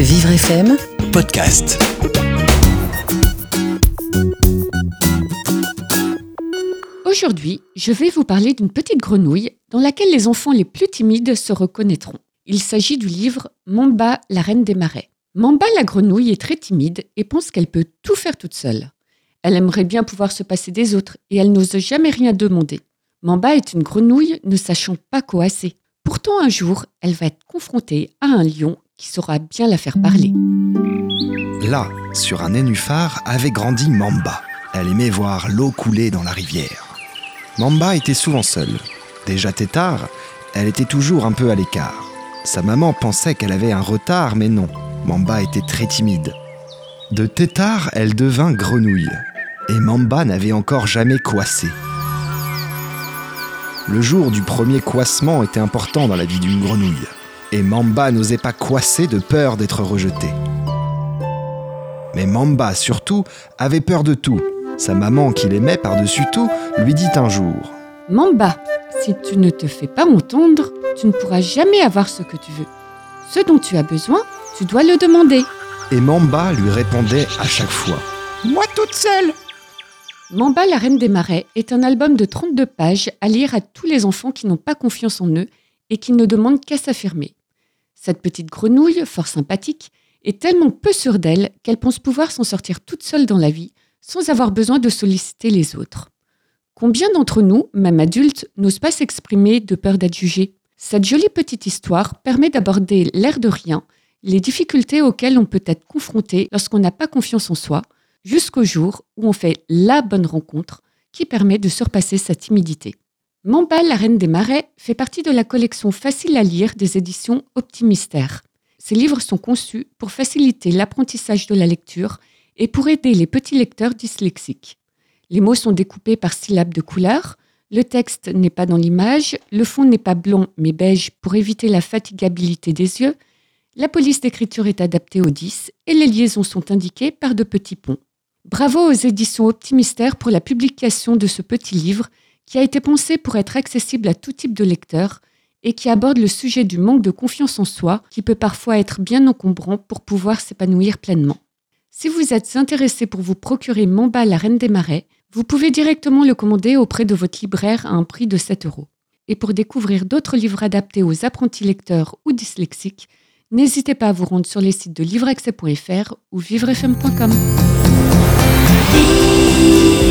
Vivre FM podcast. Aujourd'hui, je vais vous parler d'une petite grenouille dans laquelle les enfants les plus timides se reconnaîtront. Il s'agit du livre Mamba, la reine des marais. Mamba la grenouille est très timide et pense qu'elle peut tout faire toute seule. Elle aimerait bien pouvoir se passer des autres et elle n'ose jamais rien demander. Mamba est une grenouille ne sachant pas coasser. Pourtant un jour, elle va être confrontée à un lion qui saura bien la faire parler. Là, sur un nénuphar, avait grandi Mamba. Elle aimait voir l'eau couler dans la rivière. Mamba était souvent seule. Déjà tétard, elle était toujours un peu à l'écart. Sa maman pensait qu'elle avait un retard, mais non. Mamba était très timide. De tétard, elle devint grenouille. Et Mamba n'avait encore jamais coassé. Le jour du premier coassement était important dans la vie d'une grenouille. Et Mamba n'osait pas coasser de peur d'être rejeté. Mais Mamba, surtout, avait peur de tout. Sa maman, qui l'aimait par-dessus tout, lui dit un jour Mamba, si tu ne te fais pas entendre, tu ne pourras jamais avoir ce que tu veux. Ce dont tu as besoin, tu dois le demander. Et Mamba lui répondait à chaque fois Moi toute seule Mamba, la reine des marais, est un album de 32 pages à lire à tous les enfants qui n'ont pas confiance en eux et qui ne demandent qu'à s'affirmer. Cette petite grenouille, fort sympathique, est tellement peu sûre d'elle qu'elle pense pouvoir s'en sortir toute seule dans la vie sans avoir besoin de solliciter les autres. Combien d'entre nous, même adultes, n'osent pas s'exprimer de peur d'être jugés Cette jolie petite histoire permet d'aborder l'air de rien, les difficultés auxquelles on peut être confronté lorsqu'on n'a pas confiance en soi, jusqu'au jour où on fait la bonne rencontre qui permet de surpasser sa timidité. Mamba, la reine des marais, fait partie de la collection Facile à lire des éditions Optimistère. Ces livres sont conçus pour faciliter l'apprentissage de la lecture et pour aider les petits lecteurs dyslexiques. Les mots sont découpés par syllabes de couleur, le texte n'est pas dans l'image, le fond n'est pas blanc mais beige pour éviter la fatigabilité des yeux, la police d'écriture est adaptée au 10 et les liaisons sont indiquées par de petits ponts. Bravo aux éditions Optimistère pour la publication de ce petit livre qui a été pensé pour être accessible à tout type de lecteur et qui aborde le sujet du manque de confiance en soi qui peut parfois être bien encombrant pour pouvoir s'épanouir pleinement. Si vous êtes intéressé pour vous procurer Mamba la Reine des Marais, vous pouvez directement le commander auprès de votre libraire à un prix de 7 euros. Et pour découvrir d'autres livres adaptés aux apprentis lecteurs ou dyslexiques, n'hésitez pas à vous rendre sur les sites de livreaccès.fr ou vivrefm.com. Vivre FM